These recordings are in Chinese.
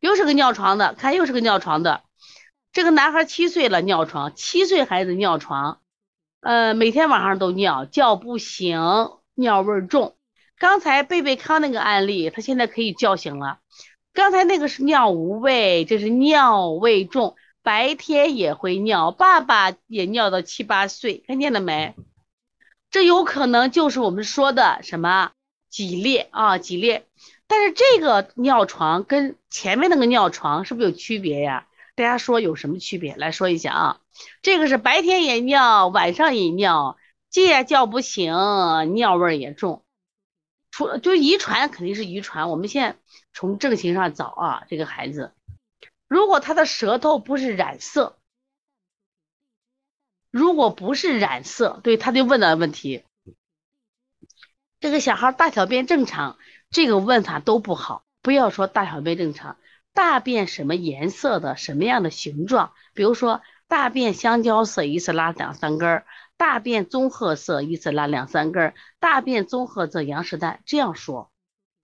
又是个尿床的，看又是个尿床的。这个男孩七岁了，尿床，七岁孩子尿床，呃，每天晚上都尿，叫不醒，尿味重。刚才贝贝康那个案例，他现在可以叫醒了。刚才那个是尿无味，这是尿味重，白天也会尿，爸爸也尿到七八岁，看见了没？这有可能就是我们说的什么挤裂啊，挤裂。但是这个尿床跟前面那个尿床是不是有区别呀？大家说有什么区别？来说一下啊。这个是白天也尿，晚上也尿，借叫不醒，尿味也重。除就遗传肯定是遗传，我们现在从症型上找啊，这个孩子，如果他的舌头不是染色，如果不是染色，对他就问的问题，这个小孩大小便正常，这个问法都不好，不要说大小便正常，大便什么颜色的，什么样的形状，比如说大便香蕉色，一次拉两三根儿。大便棕褐色，一次拉两三根儿；大便棕褐色，羊屎蛋，这样说，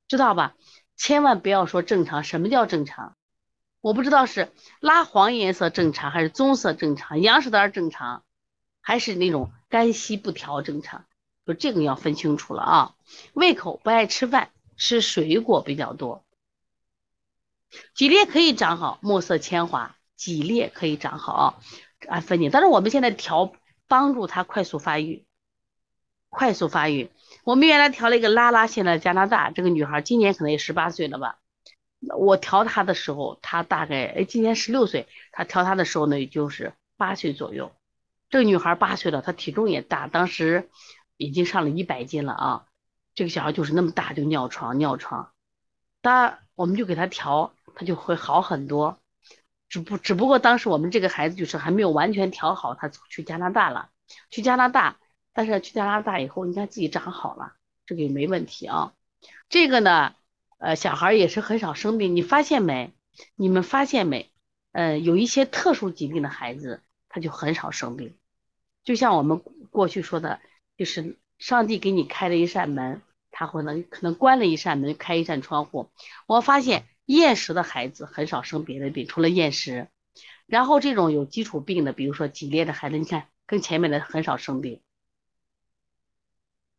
知道吧？千万不要说正常。什么叫正常？我不知道是拉黄颜色正常，还是棕色正常，羊屎蛋正常，还是那种肝稀不调正常？就这个要分清楚了啊。胃口不爱吃饭，吃水果比较多。几列可以长好，墨色铅华，几列可以长好，按分解。但是我们现在调。帮助他快速发育，快速发育。我们原来调了一个拉拉，现在加拿大这个女孩今年可能也十八岁了吧？我调她的时候，她大概哎今年十六岁，她调她的时候呢，也就是八岁左右。这个女孩八岁了，她体重也大，当时已经上了一百斤了啊。这个小孩就是那么大就尿床，尿床。当我们就给他调，他就会好很多。只不只不过当时我们这个孩子就是还没有完全调好，他去加拿大了，去加拿大，但是去加拿大以后，你看自己长好了，这个也没问题啊。这个呢，呃，小孩也是很少生病，你发现没？你们发现没？呃，有一些特殊疾病的孩子，他就很少生病。就像我们过去说的，就是上帝给你开了一扇门，他会能可能关了一扇门，开一扇窗户。我发现。厌食的孩子很少生别的病，除了厌食。然后这种有基础病的，比如说脊裂的孩子，你看跟前面的很少生病。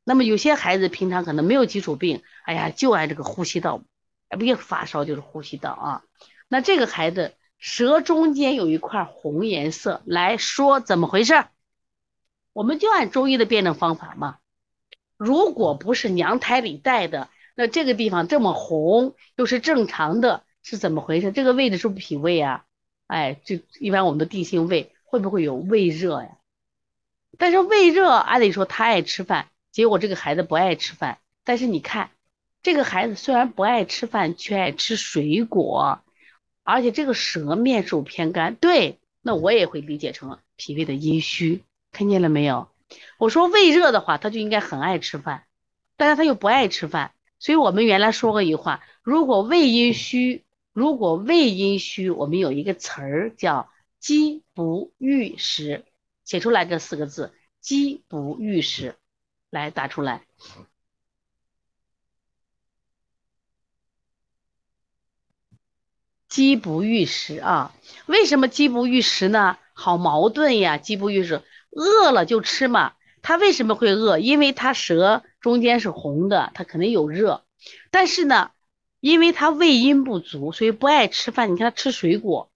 那么有些孩子平常可能没有基础病，哎呀，就爱这个呼吸道，不是发烧就是呼吸道啊。那这个孩子舌中间有一块红颜色，来说怎么回事？我们就按中医的辩证方法嘛。如果不是娘胎里带的。那这个地方这么红，又是正常的，是怎么回事？这个位置是不脾胃啊？哎，就一般我们的定性胃会不会有胃热呀？但是胃热，按理说他爱吃饭，结果这个孩子不爱吃饭。但是你看，这个孩子虽然不爱吃饭，却爱吃水果，而且这个舌面是偏干。对，那我也会理解成脾胃的阴虚，看见了没有？我说胃热的话，他就应该很爱吃饭，但是他又不爱吃饭。所以我们原来说过一句话，如果胃阴虚，如果胃阴虚，我们有一个词儿叫“饥不欲食”，写出来这四个字“饥不欲食”，来打出来。饥不欲食啊？为什么饥不欲食呢？好矛盾呀！饥不欲食，饿了就吃嘛。他为什么会饿？因为他舌中间是红的，他肯定有热。但是呢，因为他胃阴不足，所以不爱吃饭。你看他吃水果，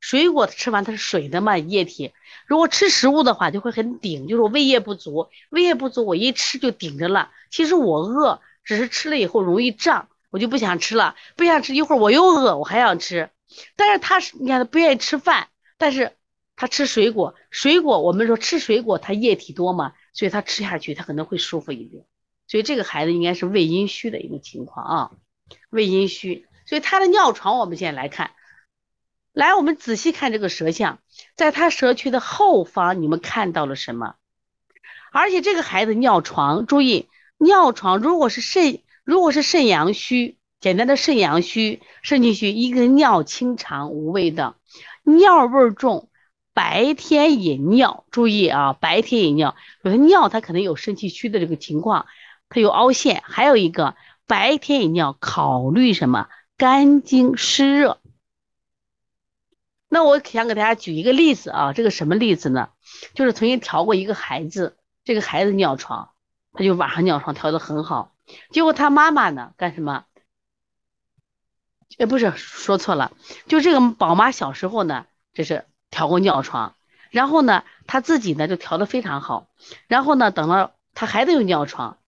水果吃完它是水的嘛，液体。如果吃食物的话，就会很顶，就是胃液不足，胃液不足，我一吃就顶着了。其实我饿，只是吃了以后容易胀，我就不想吃了，不想吃一会儿我又饿，我还想吃。但是他是，你看他不愿意吃饭，但是他吃水果，水果我们说吃水果它液体多嘛。所以他吃下去，他可能会舒服一点。所以这个孩子应该是胃阴虚的一个情况啊，胃阴虚。所以他的尿床，我们现在来看，来，我们仔细看这个舌象，在他舌区的后方，你们看到了什么？而且这个孩子尿床，注意，尿床如果是肾，如果是肾阳虚，简单的肾阳虚、肾气虚，一个尿清长无味的，尿味重。白天也尿，注意啊，白天也尿，有的尿它可能有肾气虚的这个情况，它有凹陷。还有一个白天也尿，考虑什么？肝经湿热，那我想给大家举一个例子啊，这个什么例子呢？就是曾经调过一个孩子，这个孩子尿床，他就晚上尿床调的很好，结果他妈妈呢干什么？哎，不是说错了，就这个宝妈小时候呢，这是调过尿床，然后呢，他自己呢就调的非常好，然后呢，等到他孩子有尿床，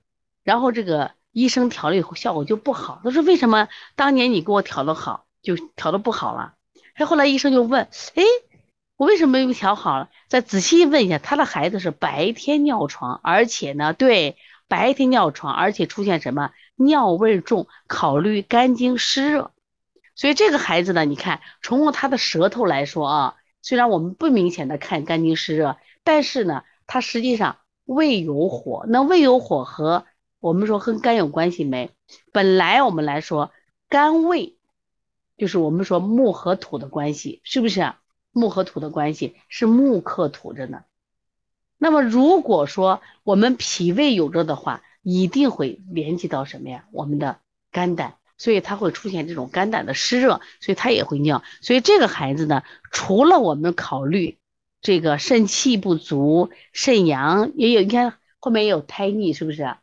然后这个医生调了以后效果就不好，他说为什么当年你给我调的好，就调的不好了？他，后来医生就问，哎，我为什么又调好了？再仔细问一下，他的孩子是白天尿床，而且呢，对，白天尿床，而且出现什么尿味重，考虑肝经湿热。所以这个孩子呢，你看，从他的舌头来说啊，虽然我们不明显的看肝经湿热，但是呢，它实际上胃有火。那胃有火和我们说和肝有关系没？本来我们来说，肝胃就是我们说木和土的关系，是不是？木和土的关系是木克土着呢。那么如果说我们脾胃有热的话，一定会连接到什么呀？我们的肝胆。所以他会出现这种肝胆的湿热，所以他也会尿。所以这个孩子呢，除了我们考虑这个肾气不足、肾阳也有，你看后面也有胎逆，是不是？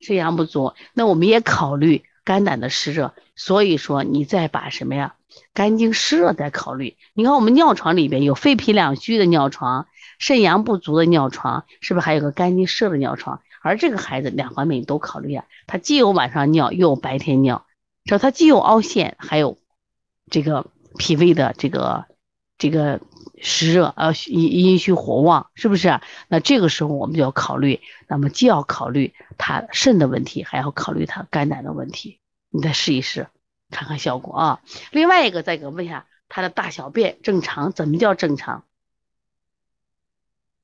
肾阳不足，那我们也考虑肝胆的湿热。所以说，你再把什么呀？肝经湿热再考虑。你看我们尿床里边有肺脾两虚的尿床，肾阳不足的尿床，是不是还有个肝经湿热的尿床？而这个孩子两方面你都考虑啊，他既有晚上尿，又有白天尿。只要它既有凹陷，还有这个脾胃的这个这个湿热，呃阴阴虚火旺，是不是？那这个时候我们就要考虑，那么既要考虑它肾的问题，还要考虑它肝胆的问题。你再试一试，看看效果啊。另外一个，再给问一下，他的大小便正常？怎么叫正常？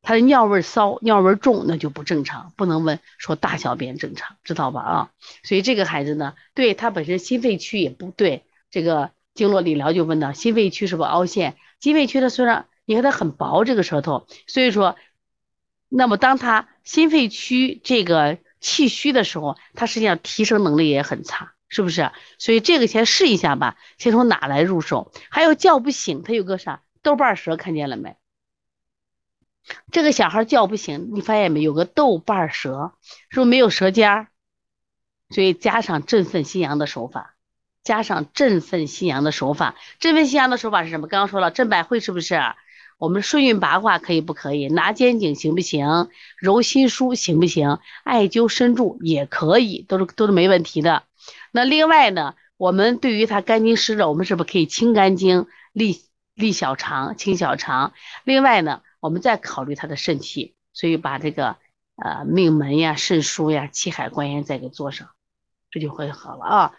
他的尿味骚、尿味重，那就不正常，不能问说大小便正常，知道吧？啊，所以这个孩子呢，对他本身心肺区也不对，这个经络理疗就问到心肺区是不是凹陷？心肺区它虽然你看它很薄这个舌头，所以说，那么当他心肺区这个气虚的时候，他实际上提升能力也很差，是不是？所以这个先试一下吧，先从哪来入手？还有叫不醒，他有个啥豆瓣舌，看见了没？这个小孩叫不醒，你发现没有个豆瓣舌，是不是没有舌尖儿？所以加上振奋心阳的手法，加上振奋心阳的手法，振奋心阳的手法是什么？刚刚说了，镇百会是不是？我们顺运八卦可以不可以？拿肩颈行不行？揉心腧行不行？艾灸深柱也可以，都是都是没问题的。那另外呢，我们对于他肝经湿热，我们是不是可以清肝经、利利小肠、清小肠？另外呢？我们再考虑他的肾气，所以把这个呃命门呀、肾腧呀、气海关元再给做上，这就会好了啊。